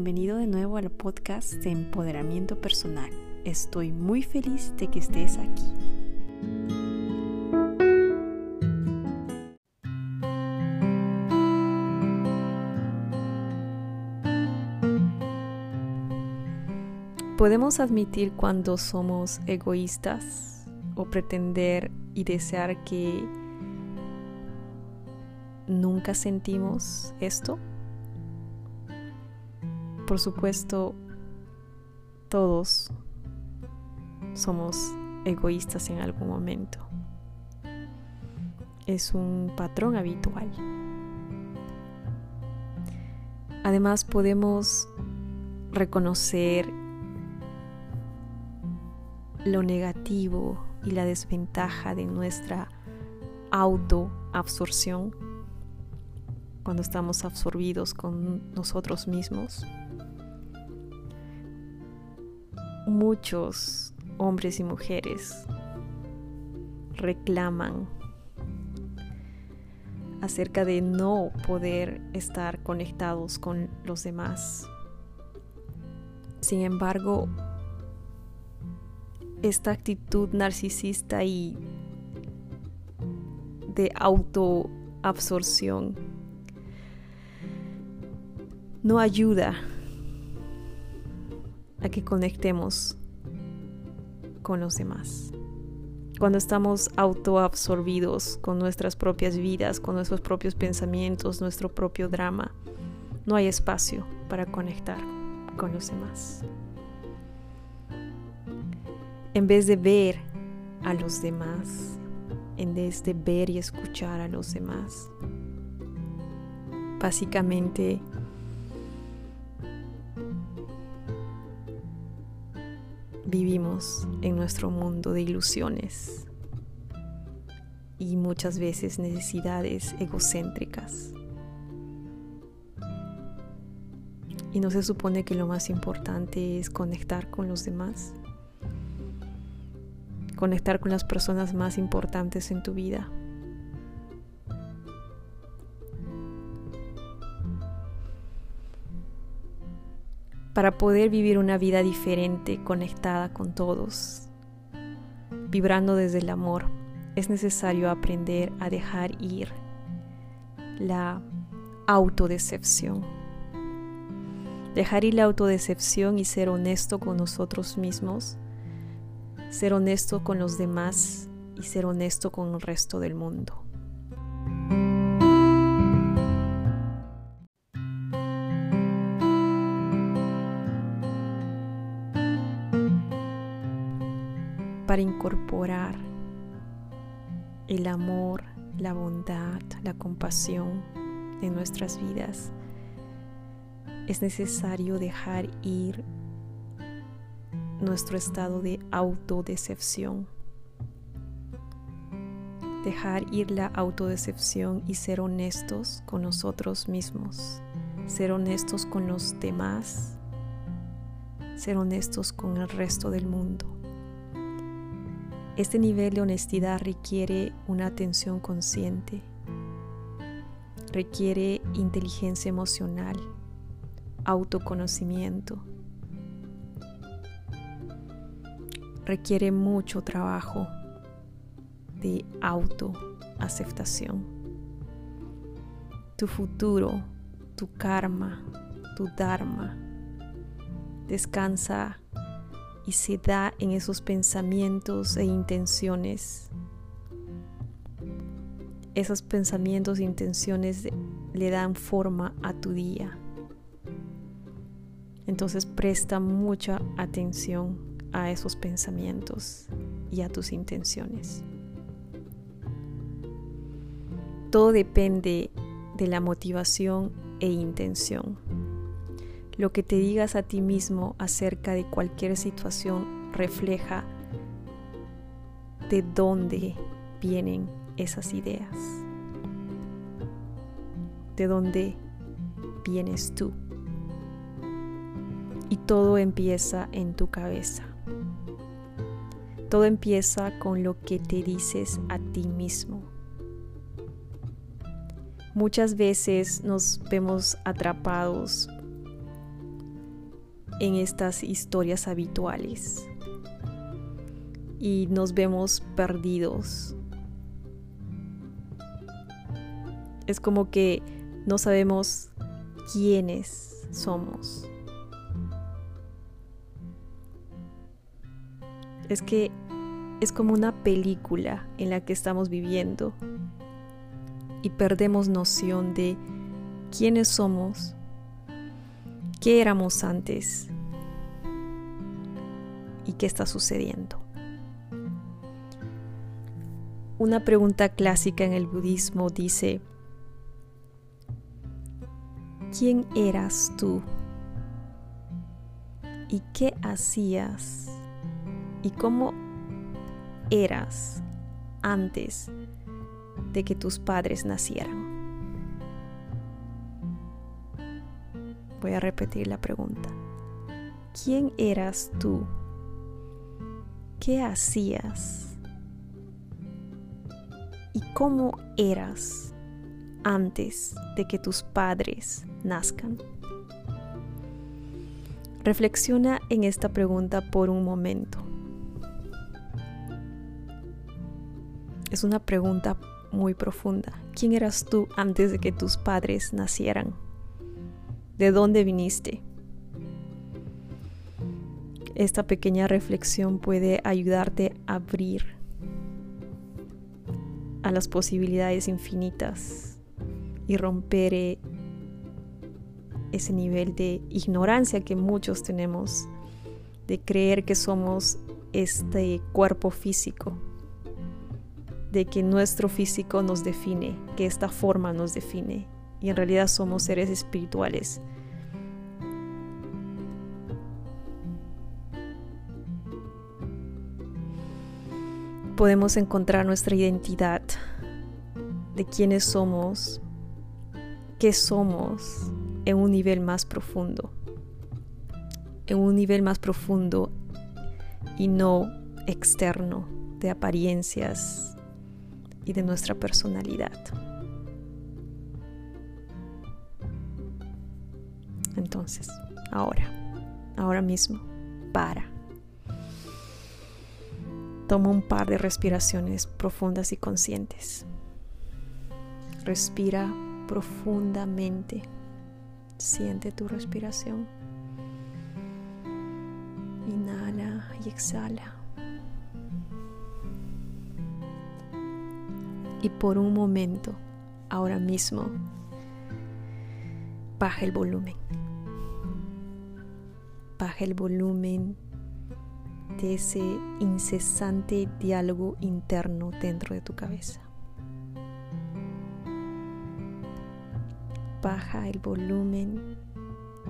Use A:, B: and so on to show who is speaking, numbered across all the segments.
A: Bienvenido de nuevo al podcast de empoderamiento personal. Estoy muy feliz de que estés aquí. Podemos admitir cuando somos egoístas o pretender y desear que nunca sentimos esto. Por supuesto, todos somos egoístas en algún momento. Es un patrón habitual. Además podemos reconocer lo negativo y la desventaja de nuestra autoabsorción cuando estamos absorbidos con nosotros mismos muchos hombres y mujeres reclaman acerca de no poder estar conectados con los demás. Sin embargo, esta actitud narcisista y de autoabsorción no ayuda a que conectemos con los demás. Cuando estamos autoabsorbidos con nuestras propias vidas, con nuestros propios pensamientos, nuestro propio drama, no hay espacio para conectar con los demás. En vez de ver a los demás, en vez de ver y escuchar a los demás, básicamente vivimos en nuestro mundo de ilusiones y muchas veces necesidades egocéntricas. Y no se supone que lo más importante es conectar con los demás, conectar con las personas más importantes en tu vida. Para poder vivir una vida diferente, conectada con todos, vibrando desde el amor, es necesario aprender a dejar ir la autodecepción. Dejar ir la autodecepción y ser honesto con nosotros mismos, ser honesto con los demás y ser honesto con el resto del mundo. Para incorporar el amor, la bondad, la compasión en nuestras vidas, es necesario dejar ir nuestro estado de autodecepción. Dejar ir la autodecepción y ser honestos con nosotros mismos, ser honestos con los demás, ser honestos con el resto del mundo. Este nivel de honestidad requiere una atención consciente, requiere inteligencia emocional, autoconocimiento, requiere mucho trabajo de autoaceptación. Tu futuro, tu karma, tu dharma descansa y se da en esos pensamientos e intenciones. Esos pensamientos e intenciones le dan forma a tu día. Entonces presta mucha atención a esos pensamientos y a tus intenciones. Todo depende de la motivación e intención. Lo que te digas a ti mismo acerca de cualquier situación refleja de dónde vienen esas ideas, de dónde vienes tú. Y todo empieza en tu cabeza. Todo empieza con lo que te dices a ti mismo. Muchas veces nos vemos atrapados en estas historias habituales y nos vemos perdidos. Es como que no sabemos quiénes somos. es que es como una película en la que estamos viviendo y perdemos noción de quiénes somos, qué éramos antes y qué está sucediendo. Una pregunta clásica en el budismo dice, ¿quién eras tú? ¿Y qué hacías y cómo eras antes de que tus padres nacieran. Voy a repetir la pregunta. ¿Quién eras tú? ¿Qué hacías? ¿Y cómo eras antes de que tus padres nazcan? Reflexiona en esta pregunta por un momento. Es una pregunta muy profunda. ¿Quién eras tú antes de que tus padres nacieran? ¿De dónde viniste? Esta pequeña reflexión puede ayudarte a abrir a las posibilidades infinitas y romper eh, ese nivel de ignorancia que muchos tenemos, de creer que somos este cuerpo físico de que nuestro físico nos define, que esta forma nos define, y en realidad somos seres espirituales. Podemos encontrar nuestra identidad de quiénes somos, qué somos en un nivel más profundo, en un nivel más profundo y no externo de apariencias y de nuestra personalidad. Entonces, ahora, ahora mismo, para. Toma un par de respiraciones profundas y conscientes. Respira profundamente. Siente tu respiración. Inhala y exhala. y por un momento, ahora mismo, baja el volumen. Baja el volumen de ese incesante diálogo interno dentro de tu cabeza. Baja el volumen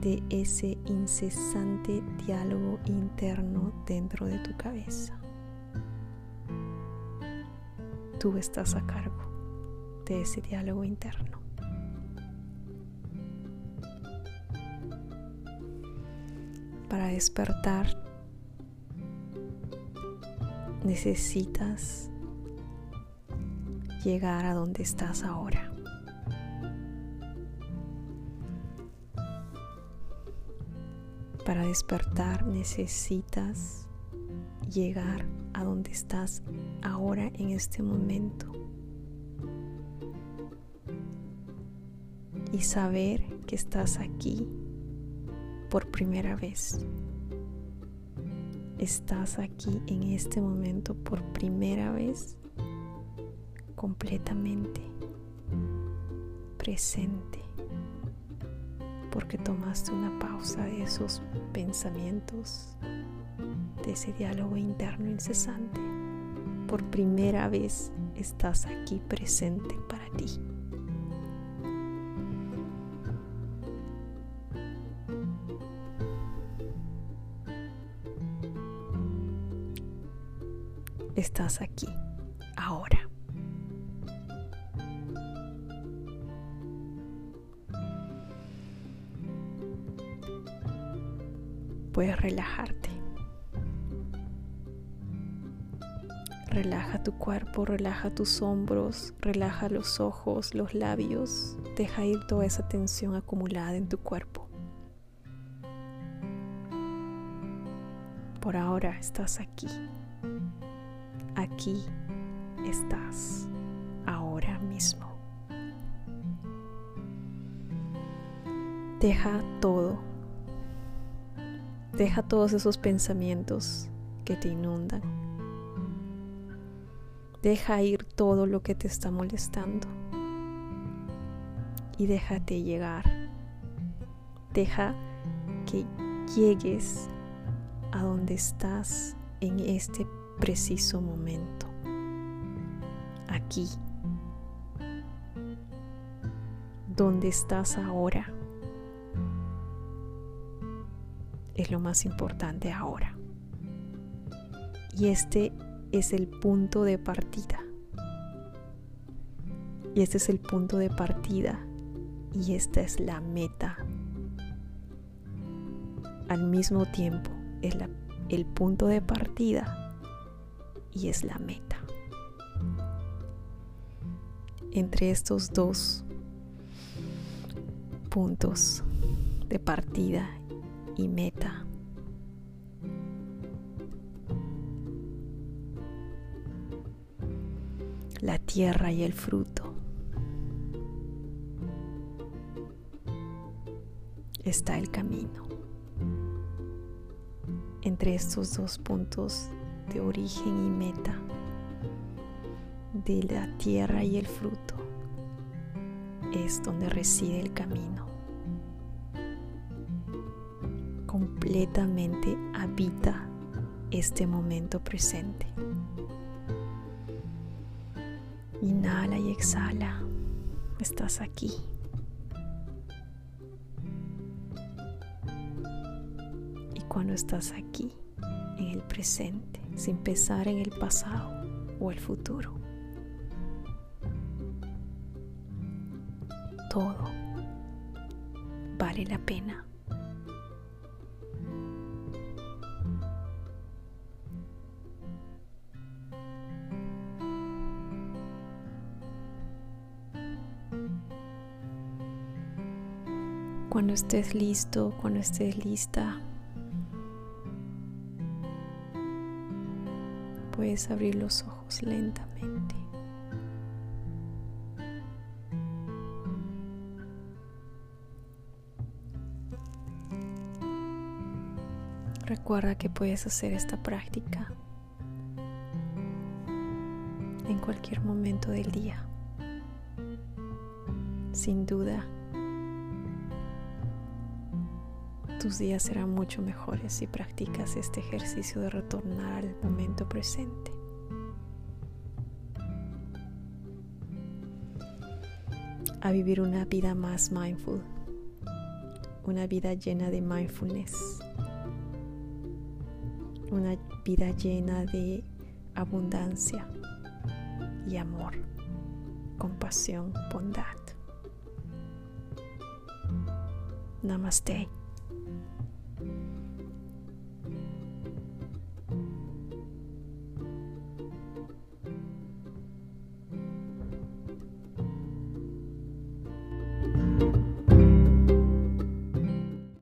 A: de ese incesante diálogo interno dentro de tu cabeza. tú estás a cargo de ese diálogo interno. Para despertar necesitas llegar a donde estás ahora. Para despertar necesitas llegar a donde estás ahora en este momento. Y saber que estás aquí por primera vez. estás aquí en este momento por primera vez completamente presente porque tomaste una pausa de esos pensamientos, de ese diálogo interno incesante. Por primera vez estás aquí presente para ti. Estás aquí, ahora. Puedes relajarte. Relaja tu cuerpo, relaja tus hombros, relaja los ojos, los labios. Deja ir toda esa tensión acumulada en tu cuerpo. Por ahora estás aquí aquí estás ahora mismo. Deja todo. Deja todos esos pensamientos que te inundan. Deja ir todo lo que te está molestando. Y déjate llegar. Deja que llegues a donde estás en este preciso momento, aquí, donde estás ahora, es lo más importante ahora. Y este es el punto de partida. Y este es el punto de partida. Y esta es la meta. Al mismo tiempo, es el punto de partida y es la meta. Entre estos dos puntos de partida y meta, la tierra y el fruto, está el camino. Entre estos dos puntos de origen y meta de la tierra y el fruto es donde reside el camino. Completamente habita este momento presente. Inhala y exhala. Estás aquí. Y cuando estás aquí, en el presente, sin pensar en el pasado o el futuro. Todo vale la pena. Cuando estés listo, cuando estés lista, puedes abrir los ojos lentamente. Recuerda que puedes hacer esta práctica en cualquier momento del día. Sin duda, tus días serán mucho mejores si practicas este ejercicio de retornar al momento presente. A vivir una vida más mindful, una vida llena de mindfulness, una vida llena de abundancia y amor, compasión, bondad. Namaste.